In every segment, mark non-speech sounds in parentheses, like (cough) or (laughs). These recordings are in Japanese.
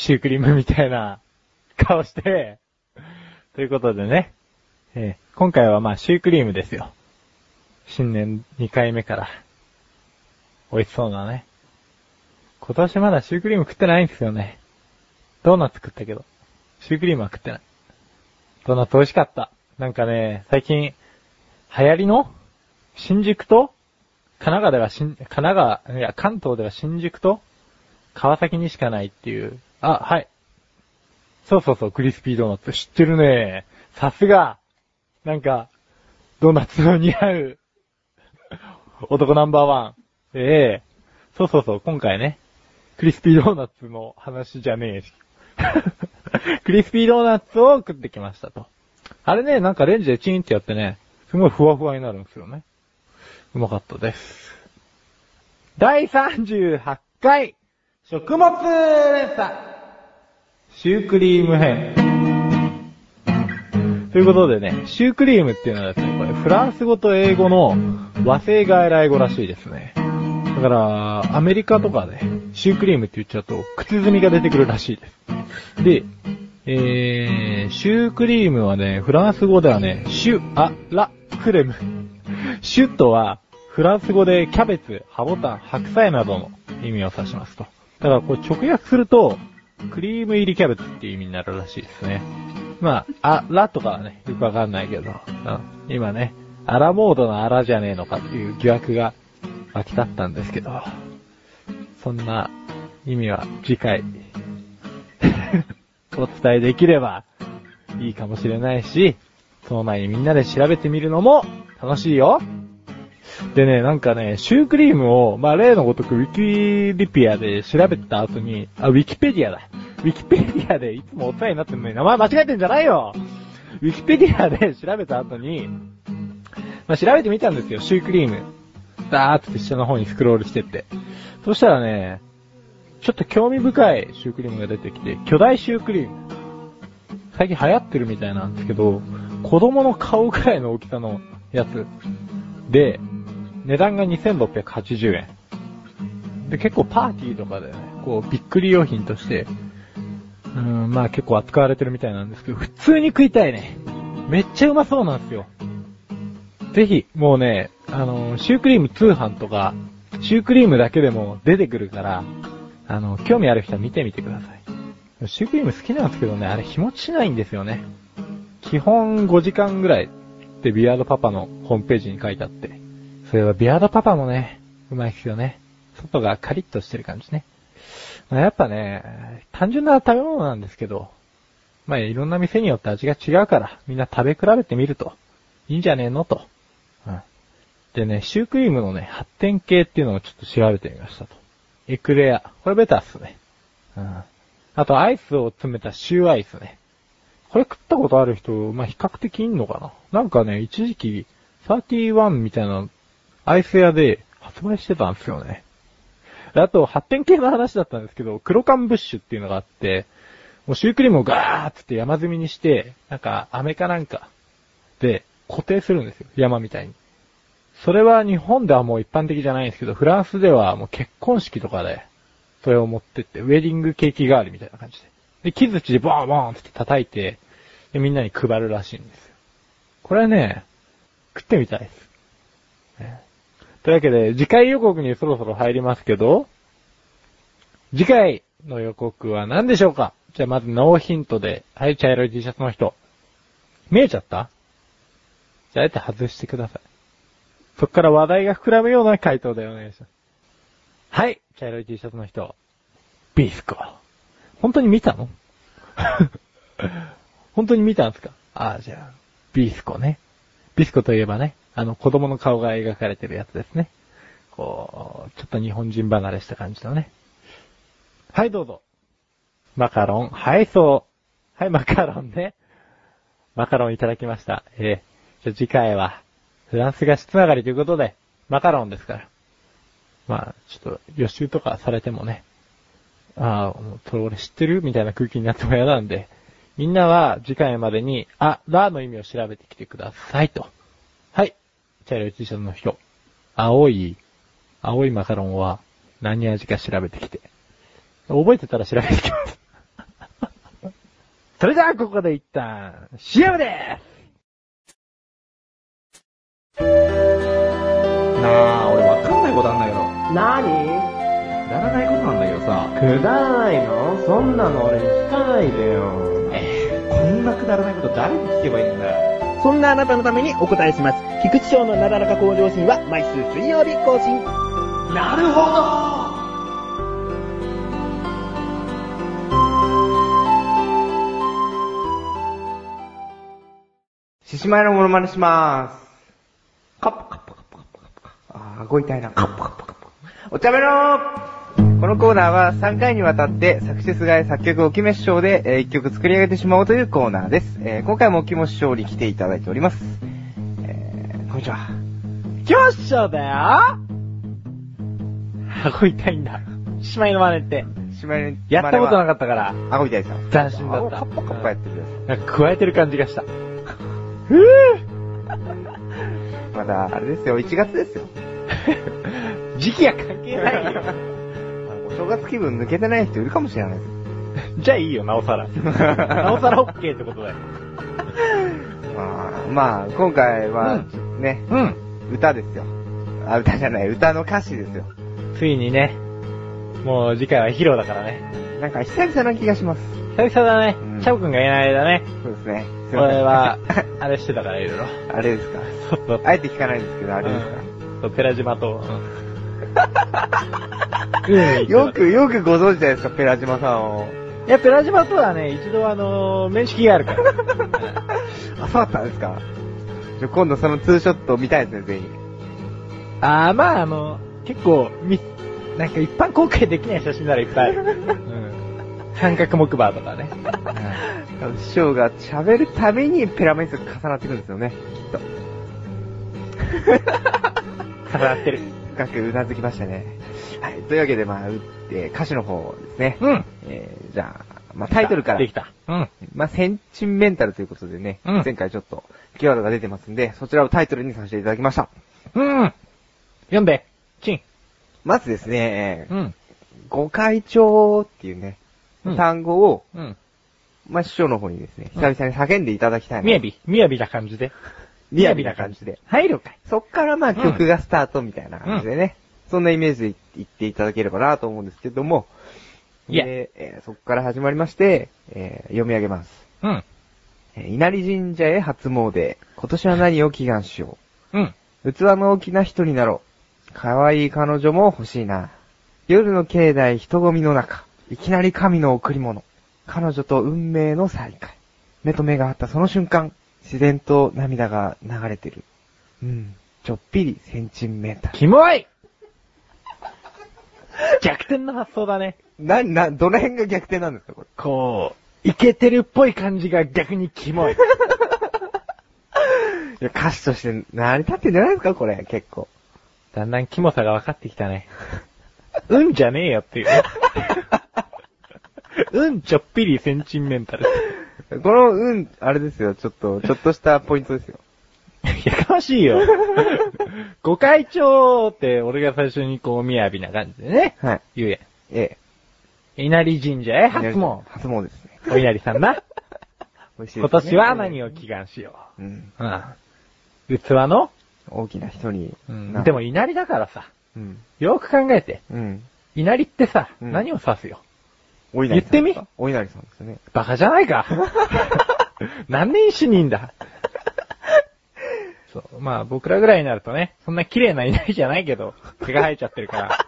シュークリームみたいな (laughs) 顔して、ということでね、えー今回はまあシュークリームですよ。新年2回目から。美味しそうなね。今年まだシュークリーム食ってないんですよね。ドーナツ食ったけど、シュークリームは食ってない。ドーナツ美味しかった。なんかね、最近、流行りの？新宿と？神奈川では新、神奈川、いや、関東では新宿と？川崎にしかないっていう。あ、はい。そうそうそう、クリスピードーナツ。知ってるね。さすが。なんか、ドーナツの似合う男ナンバーワン。ええそうそうそう、今回ね、クリスピードーナツの話じゃねえし。(laughs) クリスピードーナツを食ってきましたと。あれね、なんかレンジでチンってやってね、すごいふわふわになるんですよね。うまかったです。第38回、食物連鎖、シュークリーム編。ということでね、シュークリームっていうのはですね、これフランス語と英語の和製外来語らしいですね。だから、アメリカとかで、シュークリームって言っちゃうと、靴積みが出てくるらしいです。で、えー、シュークリームはね、フランス語ではね、シュ、あ、ラ、クレム。シュとは、フランス語でキャベツ、ハボタン、白菜などの意味を指しますと。だからこれ直訳すると、クリーム入りキャベツっていう意味になるらしいですね。まあ、あ、ラとかはね、よくわかんないけど、うん、今ね、アラモードのアラじゃねえのかっていう疑惑が湧き立ったんですけど、そんな意味は次回、(laughs) お伝えできればいいかもしれないし、その前にみんなで調べてみるのも楽しいよ。でね、なんかね、シュークリームを、まあ、例のごとくウィキリピアで調べた後に、あ、ウィキペディアだ。ウィキペディアでいつもお世話になってるのに名前間違えてんじゃないよウィキペディアで調べた後に、まあ、調べてみたんですよ、シュークリーム。ダーって下の方にスクロールしてって。そしたらね、ちょっと興味深いシュークリームが出てきて、巨大シュークリーム。最近流行ってるみたいなんですけど、子供の顔くらいの大きさのやつ。で、値段が2680円。で、結構パーティーとかでね、こう、びっくり用品として、うん、まあ結構扱われてるみたいなんですけど、普通に食いたいね。めっちゃうまそうなんですよ。ぜひ、もうね、あの、シュークリーム通販とか、シュークリームだけでも出てくるから、あの、興味ある人は見てみてください。シュークリーム好きなんですけどね、あれ日持ちしないんですよね。基本5時間ぐらいってビアードパパのホームページに書いてあって。それはビアードパパもね、うまいですよね。外がカリッとしてる感じね。まあやっぱね、単純な食べ物なんですけど、まあいろんな店によって味が違うから、みんな食べ比べてみると、いいんじゃねえのと。うん。でね、シュークリームのね、発展系っていうのをちょっと調べてみましたと。エクレア。これベタっすね。うん。あとアイスを詰めたシューアイスね。これ食ったことある人、まあ、比較的いんのかななんかね、一時期、31みたいなアイス屋で発売してたんですよね。あと、発展系の話だったんですけど、黒缶ブッシュっていうのがあって、もうシュークリームをガーッつって山積みにして、なんか、飴かなんかで固定するんですよ。山みたいに。それは日本ではもう一般的じゃないんですけど、フランスではもう結婚式とかで、それを持ってって、ウェディングケーキ代わりみたいな感じで。で、木槌でボーンボーンって叩いて、で、みんなに配るらしいんですよ。これね、食ってみたいです。ねというわけで、次回予告にそろそろ入りますけど、次回の予告は何でしょうか？じゃあまずノーヒントで、はい、茶色い T シャツの人。見えちゃった？じゃあ、あえて外してください。そっから話題が膨らむような回答でお願いします。はい、茶色い T シャツの人。ビスコ。本当に見たの？(laughs) 本当に見たんですか？ああ、じゃあ、ビスコね。ビスコといえばね、あの子供の顔が描かれてるやつですね。こう、ちょっと日本人離れした感じのね。はい、どうぞ。マカロン、はい、そう。はい、マカロンね。マカロンいただきました。えー、じゃ次回は、フランス菓子つながりということで、マカロンですから。まあ、ちょっと予習とかされてもね、ああ、それ俺知ってるみたいな空気になっても嫌なんで、みんなは次回までに、あ、ラの意味を調べてきてくださいと。はい。茶色い T シャツの人。青い、青いマカロンは何味か調べてきて。覚えてたら調べてきます。(laughs) それじゃあここで一旦、CM でなあ、俺わかんないことあんだけど。なにくだらないことなんだけどさ。くだらないの？そんなの俺に聞かないでよ。えー、こんなくだらないこと誰に聞けばいいんだよ。そんなあなたのためにお答えします。菊池賞のなだらか向上心は毎週水曜日更新。なるほど獅子舞のモノマネしまーす。カッポカッポカッポカッポカッポ。あー、顎痛いな。カッポカッポカッポ。お茶目のこのコーナーは3回にわたって作詞菅井作曲おきめ師匠で、えー、1曲作り上げてしまおうというコーナーです。えー、今回もおきも師匠に来ていただいております。えー、こんにちは。きましょうだよ顎痛いんだ。しまいの真似って。しまいやったことなかっったから、た。顎痛いですよ。斬新だった顎カッポカッポやってるやつ。なんか加えてる感じがした。まだ、あれですよ、1月ですよ。(laughs) 時期は関係ないよ。お正月気分抜けてない人いるかもしれないです。(laughs) じゃあいいよ、なおさら。(laughs) なおさら OK ってことだよ。まあ、まあ、今回は、ね、うん。歌ですよ。あ、歌じゃない、歌の歌詞ですよ。ついにね、もう次回は披露だからね。なんか久々な気がします。久々だねうん。チャオくんがいない間ね。そうですね。すいません俺は、あれしてたからいろいろ。あれですか。そうそう。あえて聞かないんですけど、あれですか。そう、ペラ島と。よく、よくご存知じゃないですか、ペラ島さんを。いや、ペラ島とはね、一度あのー面識があるから。(laughs) あ、そうだったんですか。じゃあ今度そのツーショット見たいですね、ぜひ。あー、まああの、結構、み、なんか一般公開できない写真ならいっぱいある。(laughs) うん。三角木馬とかね。あの師匠が喋るたびにペラメイスが重なってくるんですよね、きっと。(laughs) 重なってる。深くうなずきましたね。はい。というわけで、まあ、うって、歌詞の方ですね。うん。えー、じゃあ、まあ、タイトルからで。きた。うん。まあ、センチメンタルということでね、うん前回ちょっと、キーワードが出てますんで、そちらをタイトルにさせていただきました。うん。読んで。チン。まずですね、うん。ご会長っていうね、うん単語を、うん。まあ、師匠の方にですね、久々に叫んでいただきたいな。みやび、みやびな感じで。みやびな感じで。入るかい。そっからまあ曲がスタートみたいな感じでね、そんなイメージで言っていただければなと思うんですけども、いえーそっから始まりまして、えー読み上げます。うん。えー稲荷神社へ初詣、今年は何を祈願しようん。う。器の大きな人になろう。可愛い彼女も欲しいな。夜の境内人混みの中、いきなり神の贈り物。彼女と運命の再会。目と目が合ったその瞬間、自然と涙が流れてる。うん。ちょっぴりセンチメンタル。キモい逆転の発想だね。な、な、どの辺が逆転なんですか、これ？こう、イケてるっぽい感じが逆にキモい。(laughs) いや、歌詞として成り立ってんじゃないですか、これ、結構。だんだんキモさが分かってきたね。うんじゃねえよっていうね。(laughs) うんちょっぴりセンチメンタル。この、うん、あれですよ、ちょっと、(laughs) ちょっとしたポイントですよ。やかましいよ。(laughs) ご会長って俺が最初にこう、みやびな感じでね。はい。言うやえん。稲荷神社へえ。初詣。初詣ですね。お稲荷さんな。(laughs) 美味しいね今年は何を祈願しようん。う。うん。器の、大きな人に。うんなでも稲荷だからさ、うん。よく考えて。うん。稲荷ってさ、うん何を指すよ？お稲荷さん言ってみお稲荷さんですよね。バカじゃないか。(laughs) 何年一人だ？そう。まあ僕らぐらいになるとね、そんな綺麗な稲荷じゃないけど、毛が生えちゃってるから。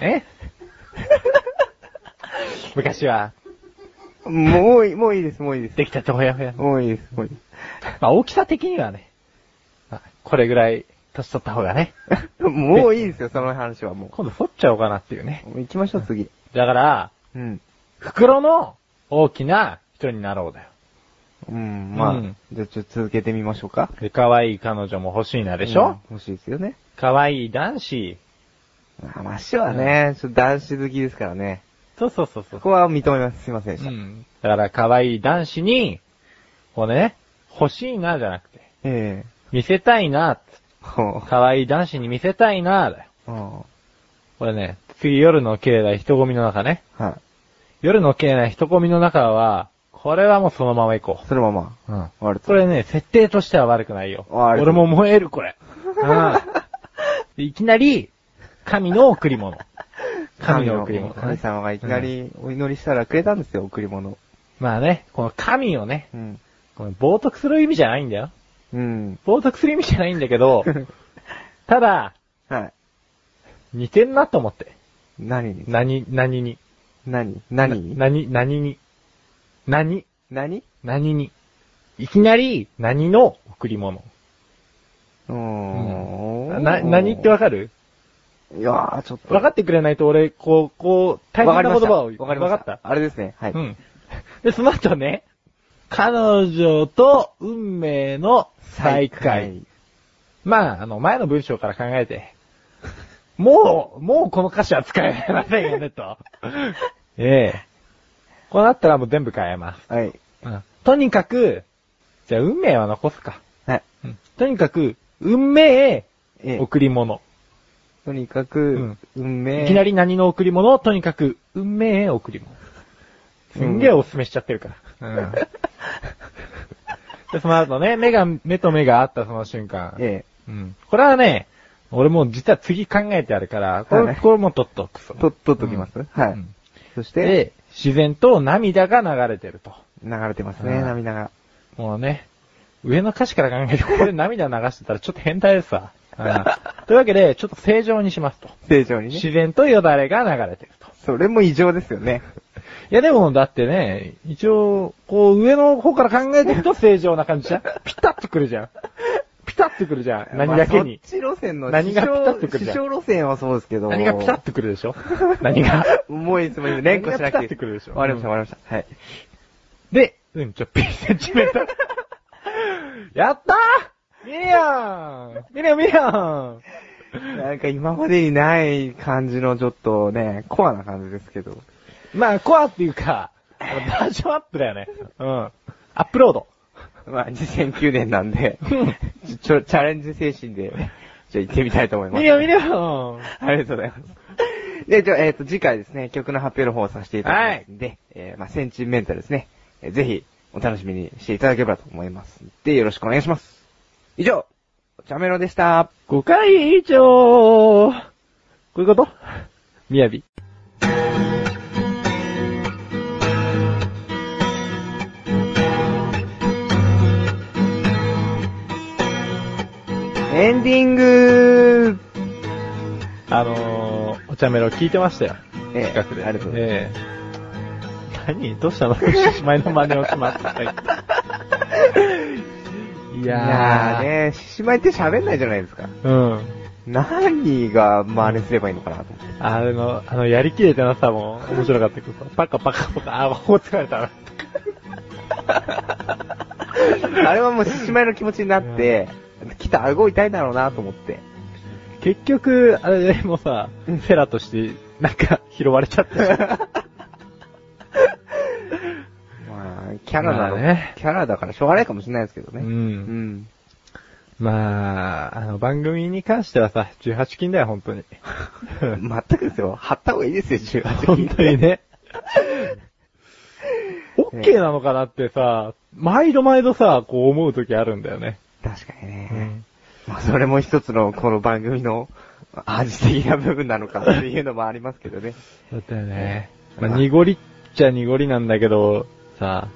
うん。え？昔は、もういい、もういいです、もういいです。できたてほやほや。もういいです、もういいでまあ大きさ的にはね、まあこれぐらい年取った方がね、す。(laughs) もういいですよ、その話はも今度剃っちゃおうかなっていうね。う。もう行きましょう、次。だから、うん。袋の大きな人になろうだよ。うん、まあ、うんじゃあちょっと続けてみましょうか。で、可愛い彼女も欲しいなでしょ、うん欲しいですよね。可愛い男子。まあ、マッシュはね、ちょっと男子好きですからね。そうそうそうそう。ここは認めます。すいませんでした。うん。だから可愛い男子に、こうね、欲しいなじゃなくて、ええ見せたいな、ほう。可愛い男子に見せたいな、だよ。うんこれね、次夜の境内人混みの中ね。は夜の境内人混みの中は、これはもうそのまま行こい。そのまま、う。うん。終わると。これね、設定としては悪くないよ。俺も燃える、これ。(laughs) うん。でいきなり、神の贈り物。神の贈り物、神様がいきなりお祈りしたらくれたんですよ、贈り物。まあね、この神をね、うん。この冒涜する意味じゃないんだよ。うん。冒涜する意味じゃないんだけど、(laughs) ただ、はい。似てんなと思って。何？に何、何に？何？何？な何、何に？何、何？何に？いきなり、何の贈り物？うーん。な、何ってわかる？いやー、ちょっと。分かってくれないと俺、こう、こう、大変な言葉をわかりました。分かった？あれですね。はい。うん。で、その後ね、彼女と運命の再会。。まあ、あの、前の文章から考えて、(laughs) もう、もうこの歌詞は使えませんよね、と。(laughs) ええこうなったらもう全部変えます。はい。うん。とにかく、じゃあ運命は残すか。はい。うん。とにかく、運命ええ贈り物。とにかく、運命。いきなり何の贈り物？とにかく、運命へ贈り物。すんげえおすすめしちゃってるから。うん。で、その後ね、目が、目と目が合ったその瞬間。えうん。これはね、俺もう実は次考えてあるから、これ、はいこれも取っとく。と、取っときます、はい、うんそして、で、自然と涙が流れてると。流れてますね、うん涙が。もうね、上の歌詞から考えて、ここで涙流してたらちょっと変態ですわ。うんというわけで、ちょっと正常にしますと。正常にね。自然とよだれが流れてると。それも異常ですよね。いやでも、だってね、一応、こう上の方から考えていくと正常な感じじゃんピタッとくるじゃん。ピタッとくるじゃん。何だけに。まあそっち路線の何がピタッとくる師じゃん匠路線はそうですけど。何がピタッとくるでしょ？何が？もういつも連呼しなくてピタッとくるでしょ？わかりました、わかりました。はい。で、うん、ちょ、ピセンチメートル。(laughs) やったーミリアンミリアンミリアンなんか今までにない感じのちょっとね、コアな感じですけど。まあ、コアっていうか、バージョンアップだよね。うん。アップロード。まあ、2009年なんで、ちょ、チャレンジ精神で、じゃあ行ってみたいと思います。ミリアンミリアンありがとうございます。で、じゃあ、えっ、と、次回ですね、曲の発表の方をさせていただきますんで、えーまあ、センチメンタルですね、えーぜひ、お楽しみにしていただければと思います。で、よろしくお願いします。以上、お茶メロでした。5回以上こういうこと？みやび。エンディングあのー、お茶メロ聞いてましたよ。ええ近くで。ありがとうございますええ何？どうしたの？獅子舞の真似をしまった。いいややー。ーね、獅子舞って喋んないじゃないですか。うん。何が真似すればいいのかなと思って。あの、あの、やりきれてなさも面白かったけどさ、パカパカパカ、あ、もう疲れた。あれはもう獅子舞の気持ちになって、きっと顎痛いだろうなと思って。結局、あれでもさ、フェラとして、なんか、拾われちゃった (laughs) キャラなの、まあねキャラだからしょうがないかもしれないですけどね。う。うんん。まあ、あの、番組に関してはさ、18禁だよ、本当に。(laughs) 全くですよ。貼った方がいいですよ、18本当にね。(laughs) オッケーなのかなってさ、毎度毎度さ、こう思う時あるんだよね。確かにね。うんまあ、それも一つのこの番組の味的な部分なのかっていうのもありますけどね。だったよね。まあまあ、濁りっちゃ濁りなんだけど、さ、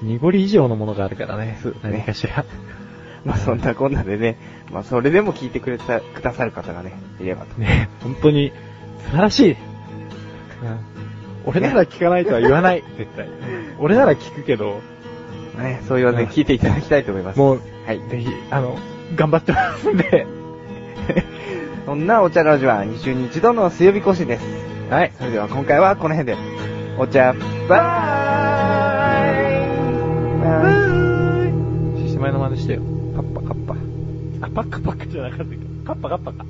濁り以上のものがあるからね。そうですね何かしら。(laughs) まあ、そんなこんなでね、まあ、それでも聞いてくれた、くださる方がね、いればと。ね、本当に、素晴らしい。うん俺なら聞かないとは言わない、(laughs) 絶対。俺なら聞くけど、ね、そういうわけで聞いていただきたいと思います。もう、はい。ぜひ、あの、頑張ってますんで。(laughs) そんなお茶ラジオは2週に1度の水曜日更新です。はい。それでは今回はこの辺で。お茶、バイ真似してよ。カッパカッパ。あ、パッカパッカじゃなかったっけ、カッパカッパか。